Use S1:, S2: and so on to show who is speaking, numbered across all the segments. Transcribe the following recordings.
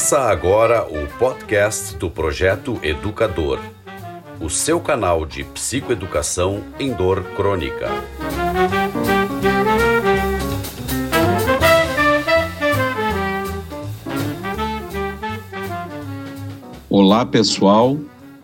S1: Começa agora o podcast do Projeto Educador, o seu canal de psicoeducação em dor crônica.
S2: Olá, pessoal.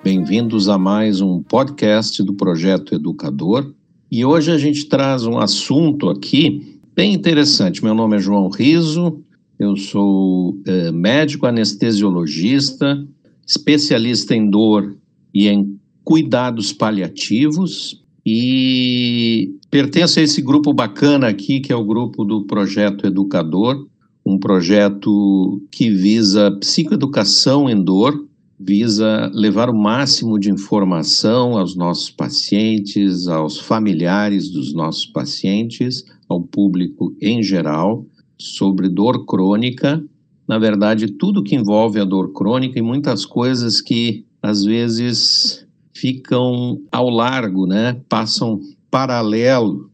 S2: Bem-vindos a mais um podcast do Projeto Educador. E hoje a gente traz um assunto aqui bem interessante. Meu nome é João Riso, eu sou é, médico anestesiologista, especialista em dor e em cuidados paliativos e pertenço a esse grupo bacana aqui, que é o grupo do Projeto Educador, um projeto que visa psicoeducação em dor, visa levar o máximo de informação aos nossos pacientes, aos familiares dos nossos pacientes, ao público em geral sobre dor crônica, na verdade, tudo que envolve a dor crônica e muitas coisas que às vezes ficam ao largo, né? Passam paralelo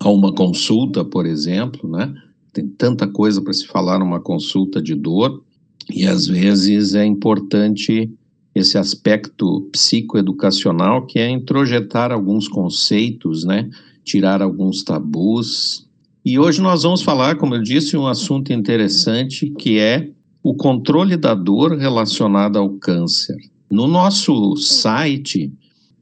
S2: a uma consulta, por exemplo, né? Tem tanta coisa para se falar numa consulta de dor e às vezes é importante esse aspecto psicoeducacional que é introjetar alguns conceitos, né? Tirar alguns tabus, e hoje nós vamos falar, como eu disse, um assunto interessante que é o controle da dor relacionada ao câncer. No nosso site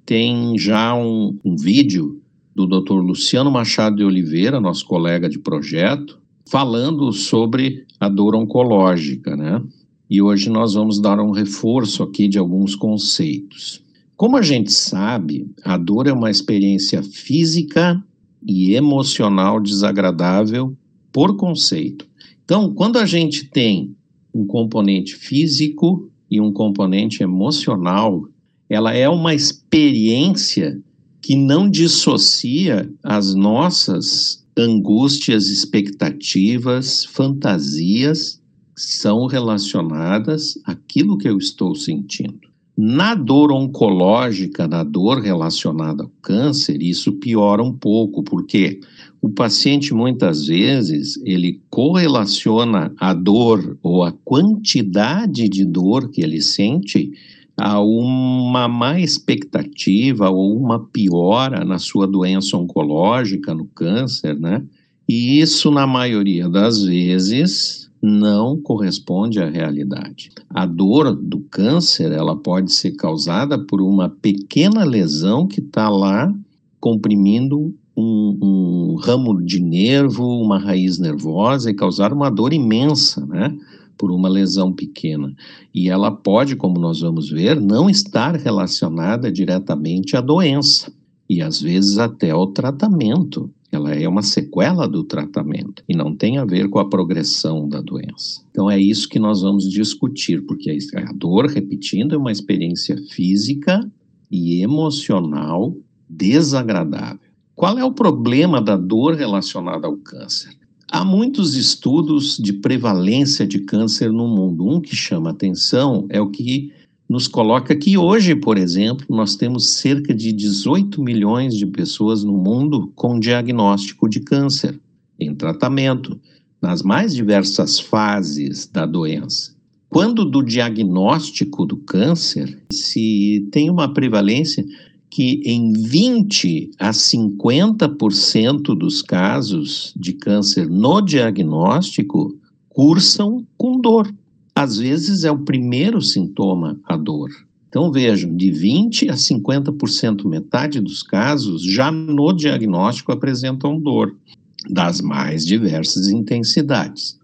S2: tem já um, um vídeo do Dr. Luciano Machado de Oliveira, nosso colega de projeto, falando sobre a dor oncológica, né? E hoje nós vamos dar um reforço aqui de alguns conceitos. Como a gente sabe, a dor é uma experiência física e emocional desagradável por conceito. Então, quando a gente tem um componente físico e um componente emocional, ela é uma experiência que não dissocia as nossas angústias, expectativas, fantasias são relacionadas àquilo que eu estou sentindo. Na dor oncológica, na dor relacionada ao câncer, isso piora um pouco, porque o paciente muitas vezes ele correlaciona a dor ou a quantidade de dor que ele sente a uma má expectativa ou uma piora na sua doença oncológica, no câncer, né? E isso, na maioria das vezes, não corresponde à realidade. A dor do câncer, ela pode ser causada por uma pequena lesão que está lá comprimindo um, um, ramo de nervo, uma raiz nervosa e causar uma dor imensa, né? Por uma lesão pequena. E ela pode, como nós vamos ver, não estar relacionada diretamente à doença e às vezes até ao tratamento ela é uma sequela do tratamento e não tem a ver com a progressão da doença. Então é isso que nós vamos discutir, porque a dor, repetindo, é uma experiência física e emocional desagradável. Qual é o problema da dor relacionada ao câncer? Há muitos estudos de prevalência de câncer no mundo. Um que chama atenção é o que nos coloca que hoje, por exemplo, nós temos cerca de 18 milhões de pessoas no mundo com diagnóstico de câncer, em tratamento, nas mais diversas fases da doença. Quando do diagnóstico do câncer, se tem uma prevalência que em 20 a 50% dos casos de câncer no diagnóstico cursam com dor às vezes é o primeiro sintoma a dor. Então vejam, de 20 a 50%, metade dos casos, já no diagnóstico apresentam dor, das mais diversas intensidades.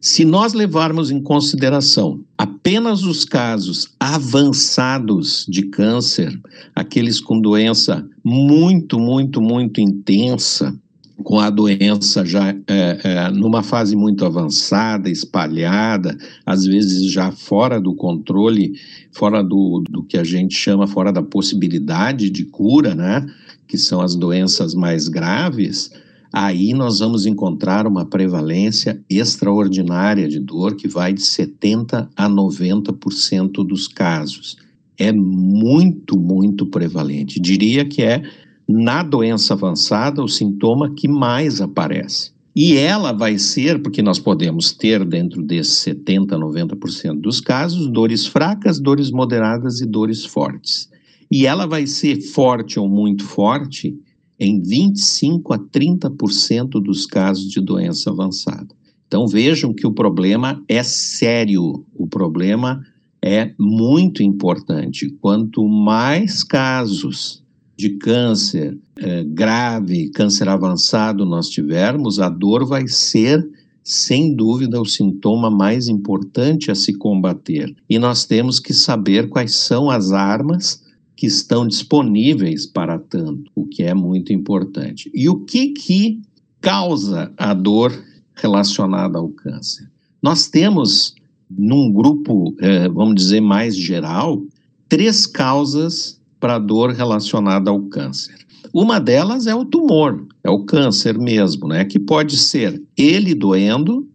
S2: Se nós levarmos em consideração apenas os casos avançados de câncer, aqueles com doença muito, muito, muito intensa, com a doença já é, é, numa fase muito avançada, espalhada, às vezes já fora do controle, fora do, do que a gente chama, fora da possibilidade de cura, né? Que são as doenças mais graves, aí nós vamos encontrar uma prevalência extraordinária de dor que vai de 70% a 90% dos casos. É muito, muito prevalente. Diria que é na doença avançada, o sintoma que mais aparece. E ela vai ser, porque nós podemos ter dentro desses 70, 90% dos casos, dores fracas, dores moderadas e dores fortes. E ela vai ser forte ou muito forte em 25 a 30% dos casos de doença avançada. Então vejam que o problema é sério, o problema é muito importante. Quanto mais casos de câncer é, grave, câncer avançado nós tivermos, a dor vai ser, sem dúvida, o sintoma mais importante a se combater. E nós temos que saber quais são as armas que estão disponíveis para tanto, o que é muito importante. E o que que causa a dor relacionada ao câncer? Nós temos, num grupo, eh, vamos dizer, mais geral, três causas para dor relacionada ao câncer. Uma delas é o tumor, é o câncer mesmo, né? Que pode ser ele doendo,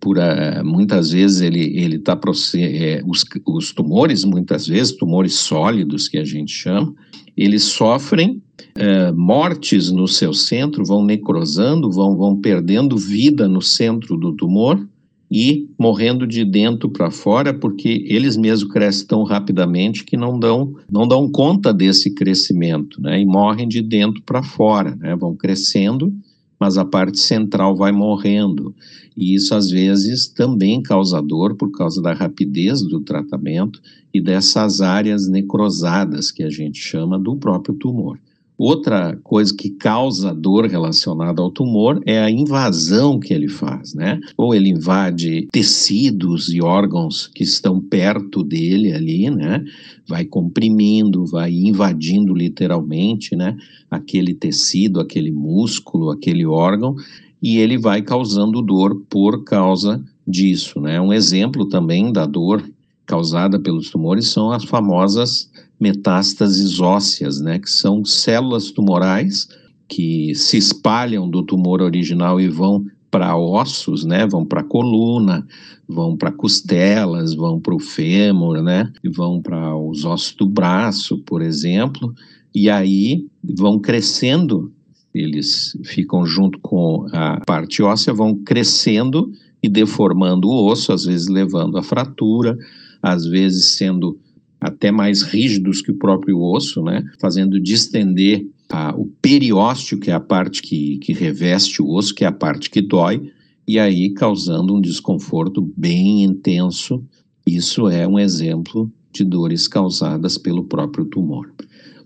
S2: por uh, muitas vezes ele ele está é, os, os tumores muitas vezes tumores sólidos que a gente chama eles sofrem uh, mortes no seu centro vão necrosando vão vão perdendo vida no centro do tumor e morrendo de dentro para fora, porque eles mesmos crescem tão rapidamente que não dão, não dão conta desse crescimento, né? E morrem de dentro para fora, né? Vão crescendo, mas a parte central vai morrendo. E isso às vezes também causa dor por causa da rapidez do tratamento e dessas áreas necrosadas que a gente chama do próprio tumor. Outra coisa que causa dor relacionada ao tumor é a invasão que ele faz, né? Ou ele invade tecidos e órgãos que estão perto dele ali, né? Vai comprimindo, vai invadindo literalmente, né? Aquele tecido, aquele músculo, aquele órgão, e ele vai causando dor por causa disso, né? Um exemplo também da dor causada pelos tumores são as famosas metástases ósseas, né, que são células tumorais que se espalham do tumor original e vão para ossos, né, vão para coluna, vão para costelas, vão para o fêmur, né, e vão para os ossos do braço, por exemplo, e aí vão crescendo, eles ficam junto com a parte óssea, vão crescendo e deformando o osso, às vezes levando a fratura, às vezes sendo até mais rígidos que o próprio osso, né? Fazendo distender a, o periósteo, que é a parte que, que reveste o osso, que é a parte que dói, e aí causando um desconforto bem intenso. Isso é um exemplo de dores causadas pelo próprio tumor.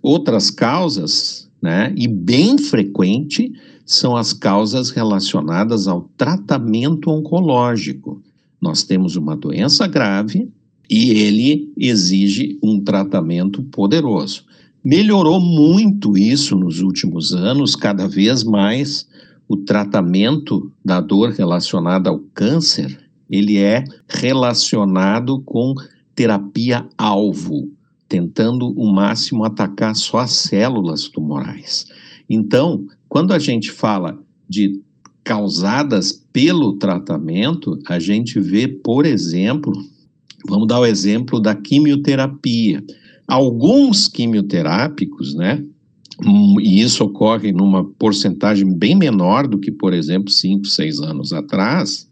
S2: Outras causas, né, e bem frequente, são as causas relacionadas ao tratamento oncológico. Nós temos uma doença grave, e ele exige um tratamento poderoso. Melhorou muito isso nos últimos anos, cada vez mais o tratamento da dor relacionada ao câncer, ele é relacionado com terapia alvo, tentando o máximo atacar só as células tumorais. Então, quando a gente fala de causadas pelo tratamento, a gente vê, por exemplo, Vamos dar o exemplo da quimioterapia. Alguns quimioterápicos, né? Hum, e isso ocorre numa porcentagem bem menor do que, por exemplo, 5, 6 anos atrás,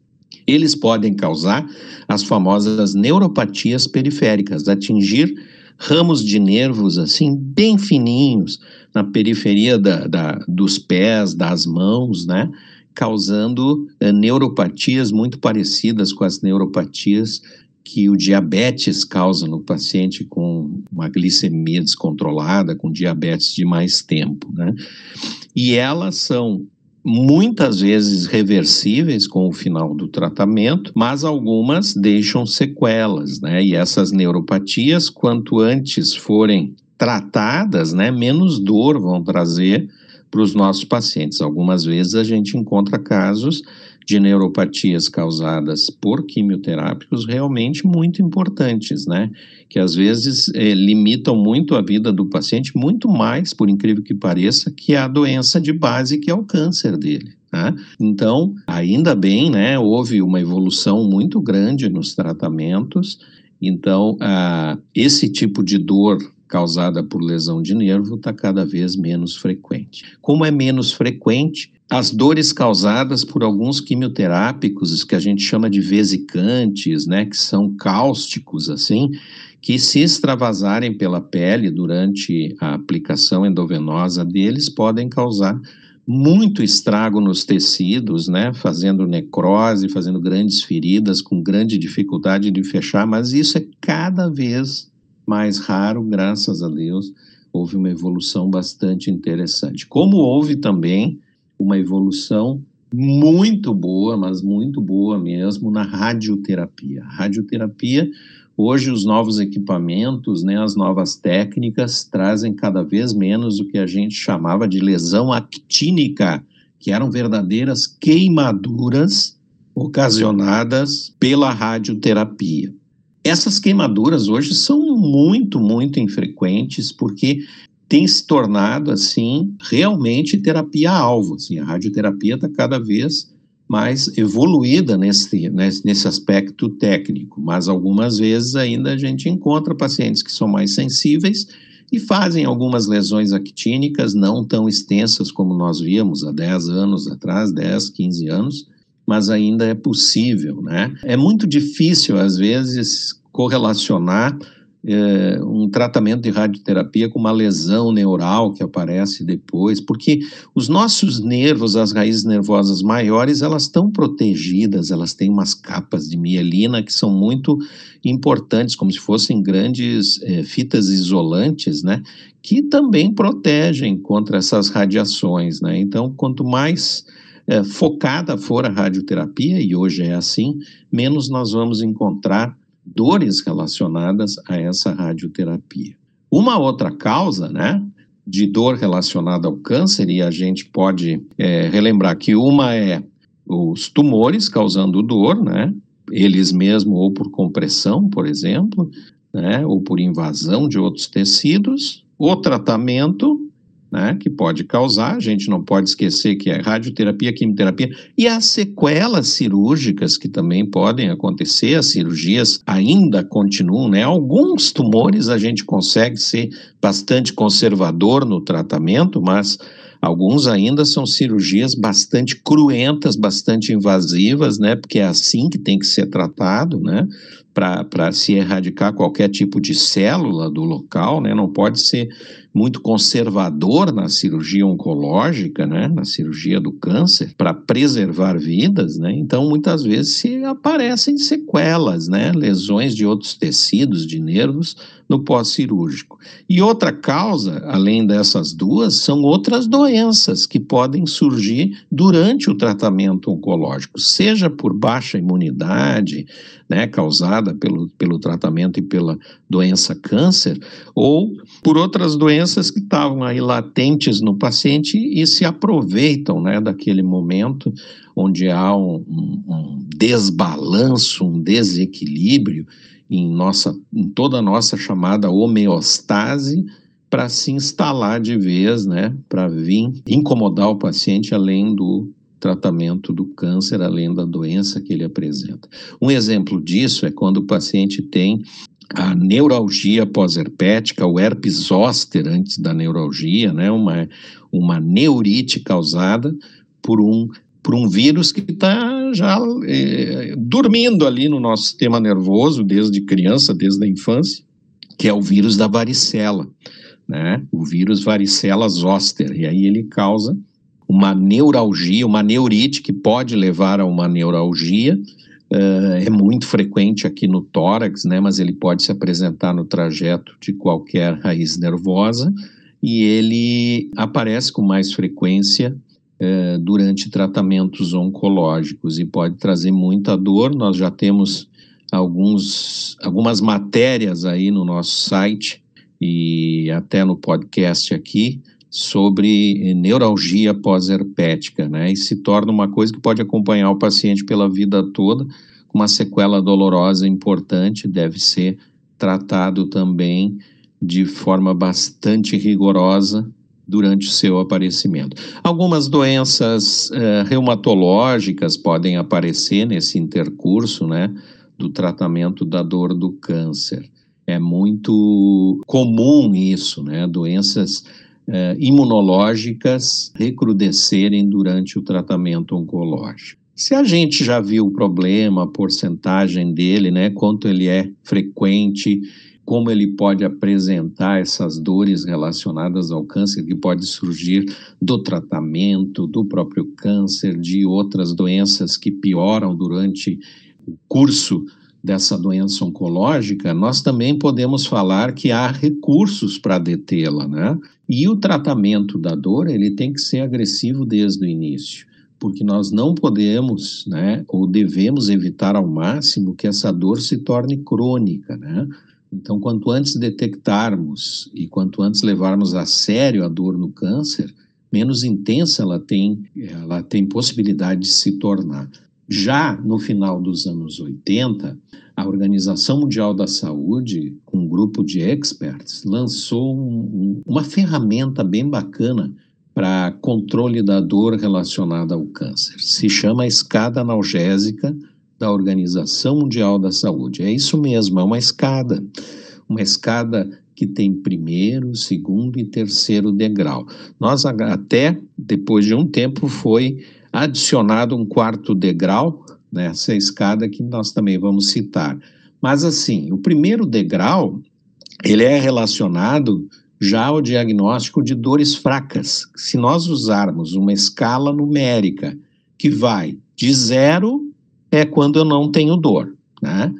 S2: eles podem causar as famosas neuropatias periféricas, atingir ramos de nervos assim bem fininhos na periferia da, da, dos pés, das mãos, né? Causando uh, neuropatias muito parecidas com as neuropatias que o diabetes causa no paciente com uma glicemia descontrolada, com diabetes de mais tempo, né? E elas são muitas vezes reversíveis com o final do tratamento, mas algumas deixam sequelas, né? E essas neuropatias, quanto antes forem tratadas, né, menos dor vão trazer para os nossos pacientes. Algumas vezes a gente encontra casos de neuropatias causadas por quimioterápicos realmente muito importantes, né? Que às vezes eh, limitam muito a vida do paciente, muito mais, por incrível que pareça, que a doença de base que é o câncer dele. Né? Então, ainda bem, né? Houve uma evolução muito grande nos tratamentos. Então, esse tipo de dor causada por lesão de nervo está cada vez menos frequente. Como é menos frequente, as dores causadas por alguns quimioterápicos que a gente chama de vesicantes, né, que são cáusticos assim, que se extravasarem pela pele durante a aplicação endovenosa deles podem causar muito estrago nos tecidos, né, fazendo necrose, fazendo grandes feridas com grande dificuldade de fechar, mas isso é cada vez mais raro, graças a Deus. Houve uma evolução bastante interessante. Como houve também uma evolução muito boa, mas muito boa mesmo, na radioterapia. Radioterapia, hoje os novos equipamentos, né, as novas técnicas trazem cada vez menos o que a gente chamava de lesão actínica, que eram verdadeiras queimaduras ocasionadas pela radioterapia. Essas queimaduras hoje são muito, muito infrequentes, porque tem se tornado assim realmente terapia-alvo. Assim, a radioterapia está cada vez mais evoluída nesse, nesse aspecto técnico, mas algumas vezes ainda a gente encontra pacientes que são mais sensíveis e fazem algumas lesões actínicas não tão extensas como nós víamos há 10 anos atrás, 10, 15 anos, mas ainda é possível, né? É muito difícil, às vezes, correlacionar é, um tratamento de radioterapia com uma lesão neural que aparece depois, porque os nossos nervos, as raízes nervosas maiores, elas estão protegidas, elas têm umas capas de mielina que são muito importantes, como se fossem grandes é, fitas isolantes, né, que também protegem contra essas radiações, né, então quanto mais é, focada for a radioterapia, e hoje é assim, menos nós vamos encontrar dores relacionadas a essa radioterapia. Uma outra causa, né, de dor relacionada ao câncer, e a gente pode é, relembrar que uma é os tumores causando dor, né, eles mesmos ou por compressão, por exemplo, né, ou por invasão de outros tecidos, o tratamento né, que pode causar, a gente não pode esquecer que é radioterapia, quimioterapia e as sequelas cirúrgicas que também podem acontecer, as cirurgias ainda continuam, né? Alguns tumores a gente consegue ser bastante conservador no tratamento, mas Alguns ainda são cirurgias bastante cruentas, bastante invasivas, né? Porque é assim que tem que ser tratado, né? Para se erradicar qualquer tipo de célula do local, né? Não pode ser muito conservador na cirurgia oncológica, né, na cirurgia do câncer, para preservar vidas, né? Então, muitas vezes se aparecem sequelas, né, lesões de outros tecidos, de nervos no pós-cirúrgico. E outra causa, além dessas duas, são outras doenças que podem surgir durante o tratamento oncológico, seja por baixa imunidade, né, causada pelo, pelo tratamento e pela doença câncer, ou por outras doenças que estavam aí latentes no paciente e se aproveitam né, daquele momento onde há um, um desbalanço, um desequilíbrio em, nossa, em toda a nossa chamada homeostase para se instalar de vez, né, para vir incomodar o paciente além do tratamento do câncer, além da doença que ele apresenta. Um exemplo disso é quando o paciente tem a neuralgia pós-herpética, o herpes zoster antes da neuralgia, né, uma, uma neurite causada por um, por um vírus que está já é, dormindo ali no nosso sistema nervoso desde criança, desde a infância, que é o vírus da varicela, né, o vírus varicela zoster, e aí ele causa uma neuralgia, uma neurite que pode levar a uma neuralgia. Uh, é muito frequente aqui no tórax, né, mas ele pode se apresentar no trajeto de qualquer raiz nervosa e ele aparece com mais frequência uh, durante tratamentos oncológicos e pode trazer muita dor. Nós já temos alguns, algumas matérias aí no nosso site e até no podcast aqui sobre neuralgia pós-herpética, né? E se torna uma coisa que pode acompanhar o paciente pela vida toda, com uma sequela dolorosa importante, deve ser tratado também de forma bastante rigorosa durante o seu aparecimento. Algumas doenças eh, reumatológicas podem aparecer nesse intercurso, né, do tratamento da dor do câncer. É muito comum isso, né? Doenças eh, imunológicas recrudescerem durante o tratamento oncológico. Se a gente já viu o problema, a porcentagem dele, né, quanto ele é frequente, como ele pode apresentar essas dores relacionadas ao câncer que pode surgir do tratamento, do próprio câncer, de outras doenças que pioram durante o curso dessa doença oncológica, nós também podemos falar que há recursos para detê-la, né? E o tratamento da dor, ele tem que ser agressivo desde o início, porque nós não podemos, né, ou devemos evitar ao máximo que essa dor se torne crônica, né? Então, quanto antes detectarmos e quanto antes levarmos a sério a dor no câncer, menos intensa ela tem, ela tem possibilidade de se tornar. Já no final dos anos 80, a Organização Mundial da Saúde, com um grupo de experts, lançou um, uma ferramenta bem bacana para controle da dor relacionada ao câncer. Se chama escada analgésica da Organização Mundial da Saúde. É isso mesmo, é uma escada. Uma escada que tem primeiro, segundo e terceiro degrau. Nós até depois de um tempo foi adicionado um quarto degrau nessa escada que nós também vamos citar. Mas assim, o primeiro degrau ele é relacionado já ao diagnóstico de dores fracas. Se nós usarmos uma escala numérica que vai de zero é quando eu não tenho dor, né?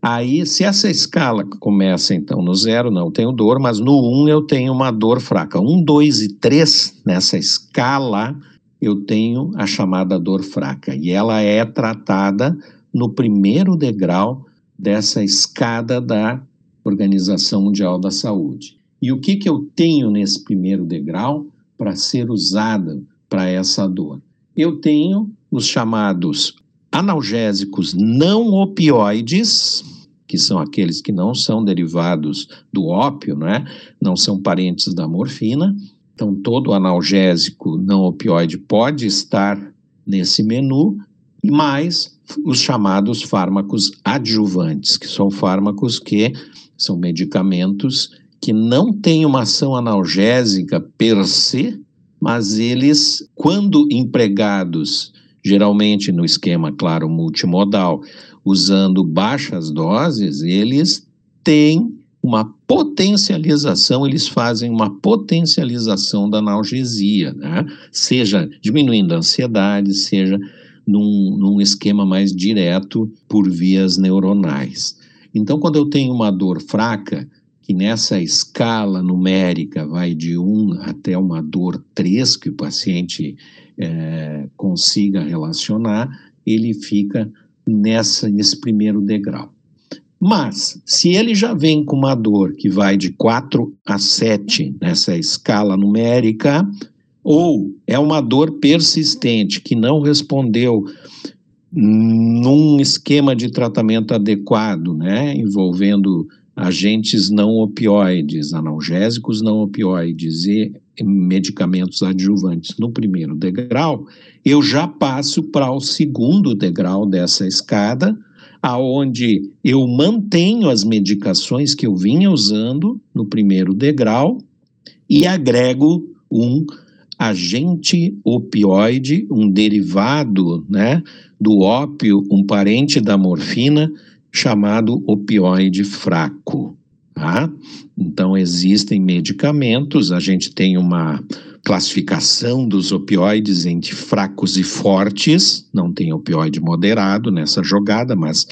S2: Aí, se essa escala começa então no zero, não tenho dor, mas no um eu tenho uma dor fraca. Um, dois e três nessa escala eu tenho a chamada dor fraca e ela é tratada no primeiro degrau dessa escada da Organização Mundial da Saúde. E o que, que eu tenho nesse primeiro degrau para ser usada para essa dor? Eu tenho os chamados analgésicos não opioides, que são aqueles que não são derivados do ópio, né? não são parentes da morfina. Então, todo analgésico não opioide pode estar nesse menu, mais os chamados fármacos adjuvantes, que são fármacos que são medicamentos que não têm uma ação analgésica per se, mas eles, quando empregados geralmente no esquema, claro, multimodal, usando baixas doses, eles têm uma potencialização, eles fazem uma potencialização da analgesia, né? seja diminuindo a ansiedade, seja num, num esquema mais direto por vias neuronais. Então, quando eu tenho uma dor fraca, que nessa escala numérica vai de 1 até uma dor 3, que o paciente é, consiga relacionar, ele fica nessa, nesse primeiro degrau. Mas, se ele já vem com uma dor que vai de 4 a 7 nessa escala numérica, ou é uma dor persistente que não respondeu num esquema de tratamento adequado, né, envolvendo agentes não opioides, analgésicos não opioides e medicamentos adjuvantes no primeiro degrau, eu já passo para o segundo degrau dessa escada, aonde eu mantenho as medicações que eu vinha usando no primeiro degrau e agrego um agente opioide, um derivado, né, do ópio, um parente da morfina, chamado opioide fraco. Tá? Então, existem medicamentos, a gente tem uma classificação dos opioides entre fracos e fortes, não tem opioide moderado nessa jogada, mas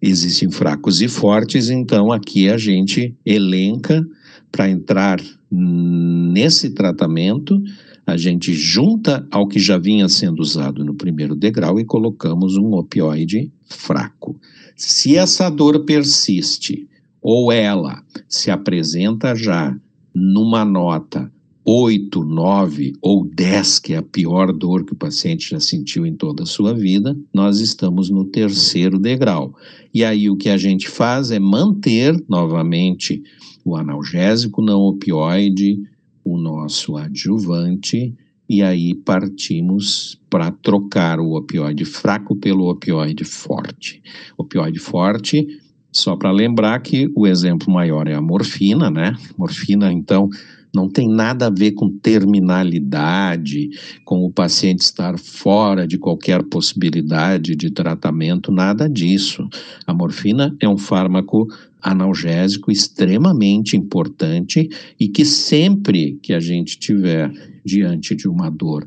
S2: existem fracos e fortes, então aqui a gente elenca para entrar nesse tratamento, a gente junta ao que já vinha sendo usado no primeiro degrau e colocamos um opioide fraco. Se essa dor persiste ou ela se apresenta já numa nota 8, 9 ou 10, que é a pior dor que o paciente já sentiu em toda a sua vida, nós estamos no terceiro degrau. E aí o que a gente faz é manter novamente o analgésico não opioide, o nosso adjuvante e aí partimos para trocar o opioide fraco pelo opioide forte. Opioide forte, só para lembrar que o exemplo maior é a morfina, né? Morfina, então, não tem nada a ver com terminalidade, com o paciente estar fora de qualquer possibilidade de tratamento, nada disso. A morfina é um fármaco analgésico extremamente importante e que sempre que a gente tiver diante de uma dor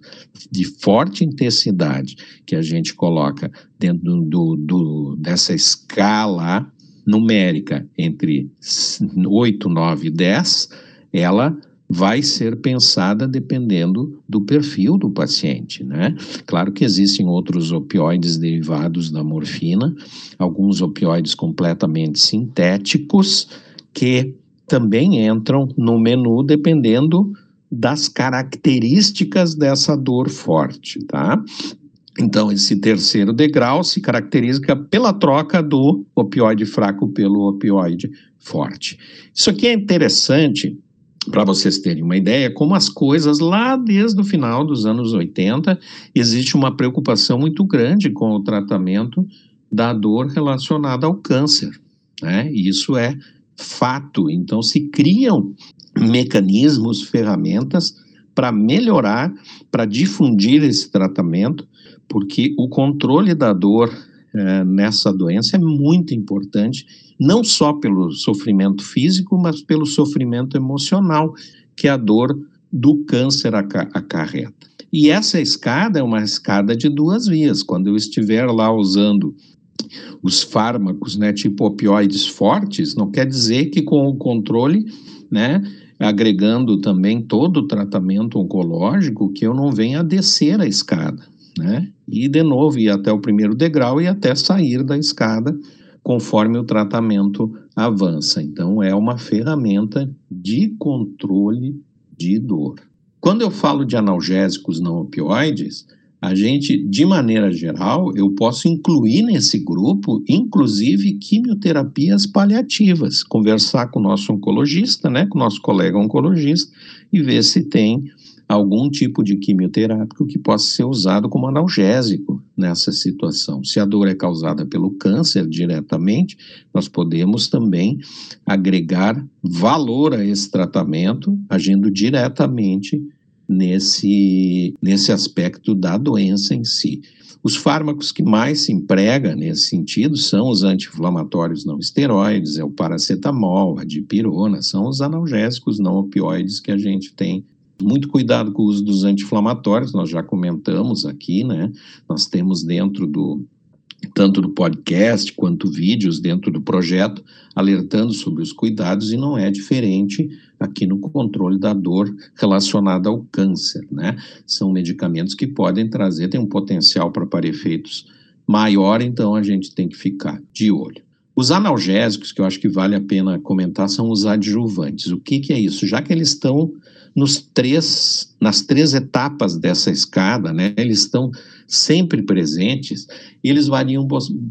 S2: de forte intensidade que a gente coloca dentro do, do dessa escala numérica entre 8, 9 e 10, ela vai ser pensada dependendo do perfil do paciente, né? Claro que existem outros opioides derivados da morfina, alguns opioides completamente sintéticos que também entram no menu dependendo das características dessa dor forte, tá? Então, esse terceiro degrau se caracteriza pela troca do opioide fraco pelo opioide forte. Isso aqui é interessante para vocês terem uma ideia, como as coisas lá desde o final dos anos 80, existe uma preocupação muito grande com o tratamento da dor relacionada ao câncer. Né? Isso é fato. Então, se criam mecanismos, ferramentas para melhorar, para difundir esse tratamento, porque o controle da dor é, nessa doença é muito importante, não só pelo sofrimento físico, mas pelo sofrimento emocional que a dor do câncer acarreta. E essa escada é uma escada de duas vias. Quando eu estiver lá usando os fármacos, né, tipo opioides fortes, não quer dizer que com o controle, né, agregando também todo o tratamento oncológico, que eu não venha descer a escada né? E de novo ir até o primeiro degrau e até sair da escada conforme o tratamento avança. Então é uma ferramenta de controle de dor. Quando eu falo de analgésicos não opioides, a gente, de maneira geral, eu posso incluir nesse grupo, inclusive, quimioterapias paliativas, conversar com o nosso oncologista, né, com o nosso colega oncologista, e ver se tem algum tipo de quimioterápico que possa ser usado como analgésico nessa situação. Se a dor é causada pelo câncer diretamente, nós podemos também agregar valor a esse tratamento, agindo diretamente nesse, nesse aspecto da doença em si. Os fármacos que mais se emprega nesse sentido são os anti-inflamatórios não esteroides, é o paracetamol, a dipirona, são os analgésicos não opioides que a gente tem muito cuidado com o uso dos anti-inflamatórios, nós já comentamos aqui, né? Nós temos dentro do tanto do podcast quanto vídeos dentro do projeto alertando sobre os cuidados e não é diferente aqui no controle da dor relacionada ao câncer, né? São medicamentos que podem trazer, tem um potencial para para efeitos maior, então a gente tem que ficar de olho. Os analgésicos, que eu acho que vale a pena comentar, são os adjuvantes. O que, que é isso? Já que eles estão nos três, nas três etapas dessa escada, né, eles estão sempre presentes, eles variam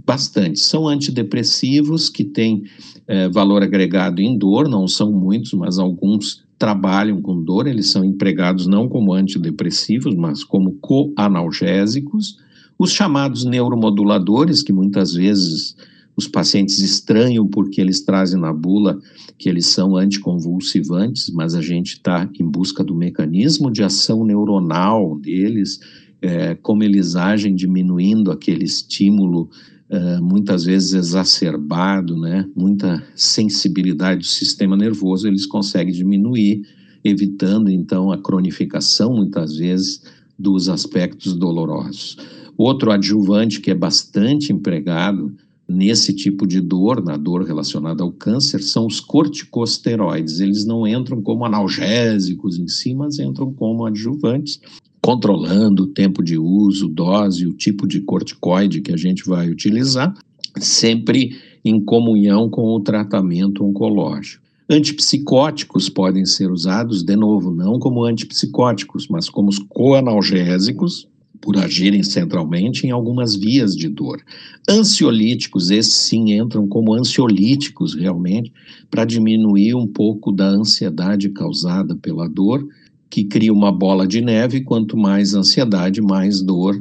S2: bastante. São antidepressivos que têm é, valor agregado em dor, não são muitos, mas alguns trabalham com dor, eles são empregados não como antidepressivos, mas como coanalgésicos. Os chamados neuromoduladores, que muitas vezes os pacientes estranham porque eles trazem na bula que eles são anticonvulsivantes, mas a gente está em busca do mecanismo de ação neuronal deles, é, como eles agem diminuindo aquele estímulo é, muitas vezes exacerbado, né? muita sensibilidade do sistema nervoso, eles conseguem diminuir, evitando então a cronificação, muitas vezes, dos aspectos dolorosos. Outro adjuvante que é bastante empregado nesse tipo de dor, na dor relacionada ao câncer, são os corticosteroides. Eles não entram como analgésicos em si, mas entram como adjuvantes, controlando o tempo de uso, dose, o tipo de corticoide que a gente vai utilizar, sempre em comunhão com o tratamento oncológico. Antipsicóticos podem ser usados, de novo, não como antipsicóticos, mas como os coanalgésicos, por agirem centralmente em algumas vias de dor. Ansiolíticos, esses sim entram como ansiolíticos realmente, para diminuir um pouco da ansiedade causada pela dor, que cria uma bola de neve, quanto mais ansiedade, mais dor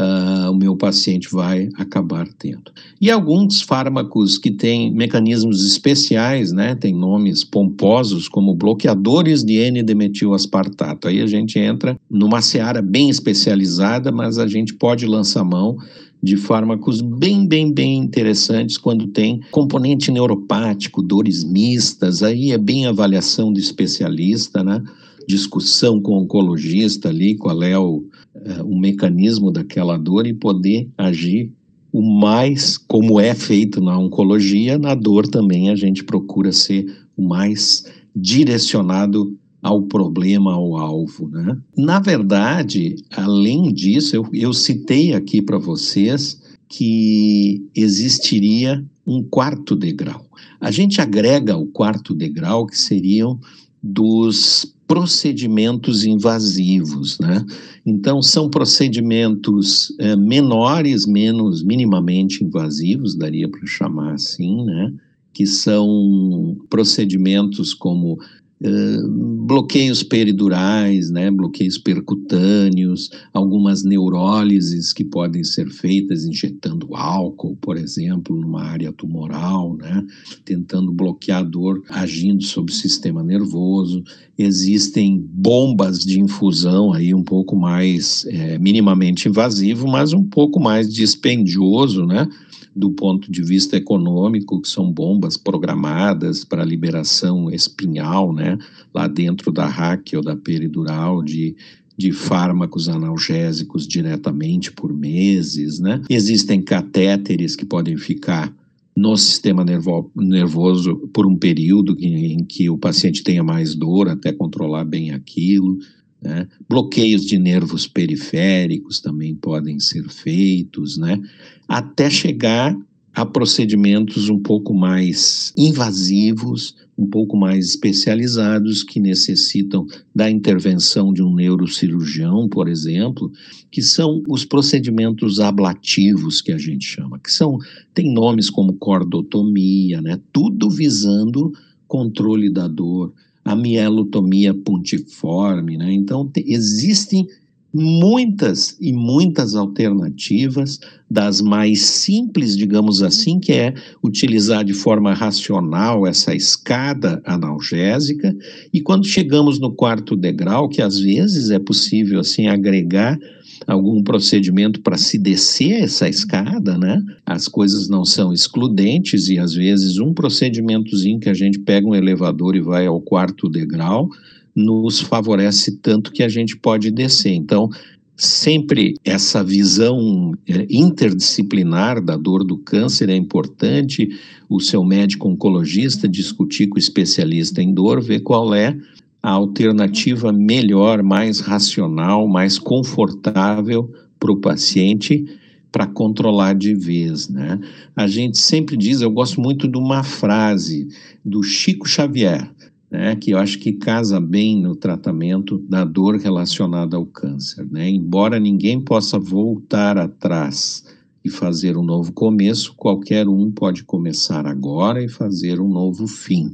S2: uh, o meu paciente vai acabar tendo. E alguns fármacos que têm mecanismos especiais, né, tem nomes pomposos, como bloqueadores de N-demetilaspartato. Aí a gente entra numa seara bem especializada, mas a gente pode lançar mão de fármacos bem, bem, bem interessantes quando tem componente neuropático, dores mistas, aí é bem avaliação do especialista, né? Discussão com o oncologista ali, qual é o, é, o mecanismo daquela dor e poder agir o mais, como é feito na oncologia, na dor também a gente procura ser o mais direcionado ao problema, ao alvo. Né? Na verdade, além disso, eu, eu citei aqui para vocês que existiria um quarto degrau. A gente agrega o quarto degrau, que seriam dos procedimentos invasivos, né? Então, são procedimentos é, menores, menos minimamente invasivos, daria para chamar assim, né? Que são procedimentos como bloqueios peridurais, né, bloqueios percutâneos, algumas neurólises que podem ser feitas injetando álcool, por exemplo, numa área tumoral, né, tentando bloquear a dor agindo sobre o sistema nervoso. Existem bombas de infusão aí um pouco mais é, minimamente invasivo, mas um pouco mais dispendioso, né, do ponto de vista econômico, que são bombas programadas para liberação espinhal, né, lá dentro da raque ou da peridural de de fármacos analgésicos diretamente por meses, né? Existem catéteres que podem ficar no sistema nervo nervoso por um período em que o paciente tenha mais dor até controlar bem aquilo. Né? Bloqueios de nervos periféricos também podem ser feitos, né? até chegar a procedimentos um pouco mais invasivos, um pouco mais especializados, que necessitam da intervenção de um neurocirurgião, por exemplo, que são os procedimentos ablativos que a gente chama, que são tem nomes como cordotomia, né? Tudo visando controle da dor, a mielotomia puntiforme, né? Então, te, existem muitas e muitas alternativas, das mais simples, digamos assim, que é utilizar de forma racional essa escada analgésica, e quando chegamos no quarto degrau, que às vezes é possível assim agregar algum procedimento para se descer essa escada, né? As coisas não são excludentes e às vezes um procedimentozinho que a gente pega um elevador e vai ao quarto degrau nos favorece tanto que a gente pode descer. Então, sempre essa visão é, interdisciplinar da dor do câncer é importante. O seu médico oncologista discutir com o especialista em dor, ver qual é a alternativa melhor, mais racional, mais confortável para o paciente para controlar de vez, né? A gente sempre diz, eu gosto muito de uma frase do Chico Xavier, né, que eu acho que casa bem no tratamento da dor relacionada ao câncer, né? Embora ninguém possa voltar atrás e fazer um novo começo, qualquer um pode começar agora e fazer um novo fim,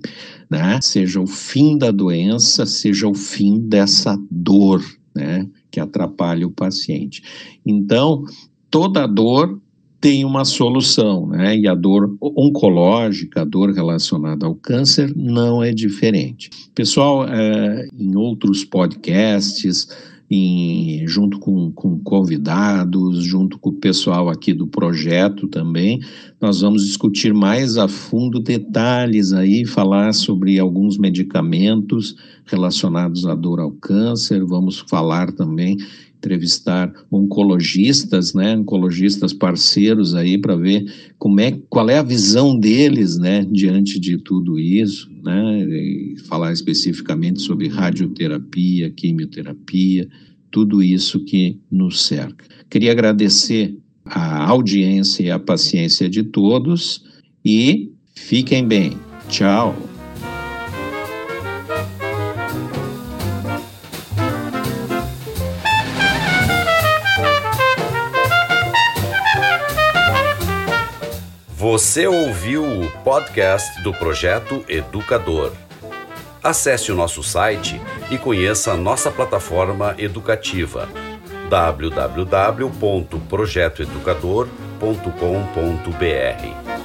S2: né? Seja o fim da doença, seja o fim dessa dor, né? Que atrapalha o paciente. Então, toda dor tem uma solução, né? E a dor oncológica, a dor relacionada ao câncer, não é diferente. Pessoal, é, em outros podcasts, em, junto com, com convidados, junto com o pessoal aqui do projeto também, nós vamos discutir mais a fundo detalhes aí, falar sobre alguns medicamentos relacionados à dor ao câncer, vamos falar também entrevistar oncologistas, né, oncologistas parceiros aí para ver como é, qual é a visão deles, né, diante de tudo isso, né, e falar especificamente sobre radioterapia, quimioterapia, tudo isso que nos cerca. Queria agradecer a audiência e a paciência de todos e fiquem bem. Tchau.
S1: Você ouviu o podcast do Projeto Educador. Acesse o nosso site e conheça a nossa plataforma educativa www.projetoeducador.com.br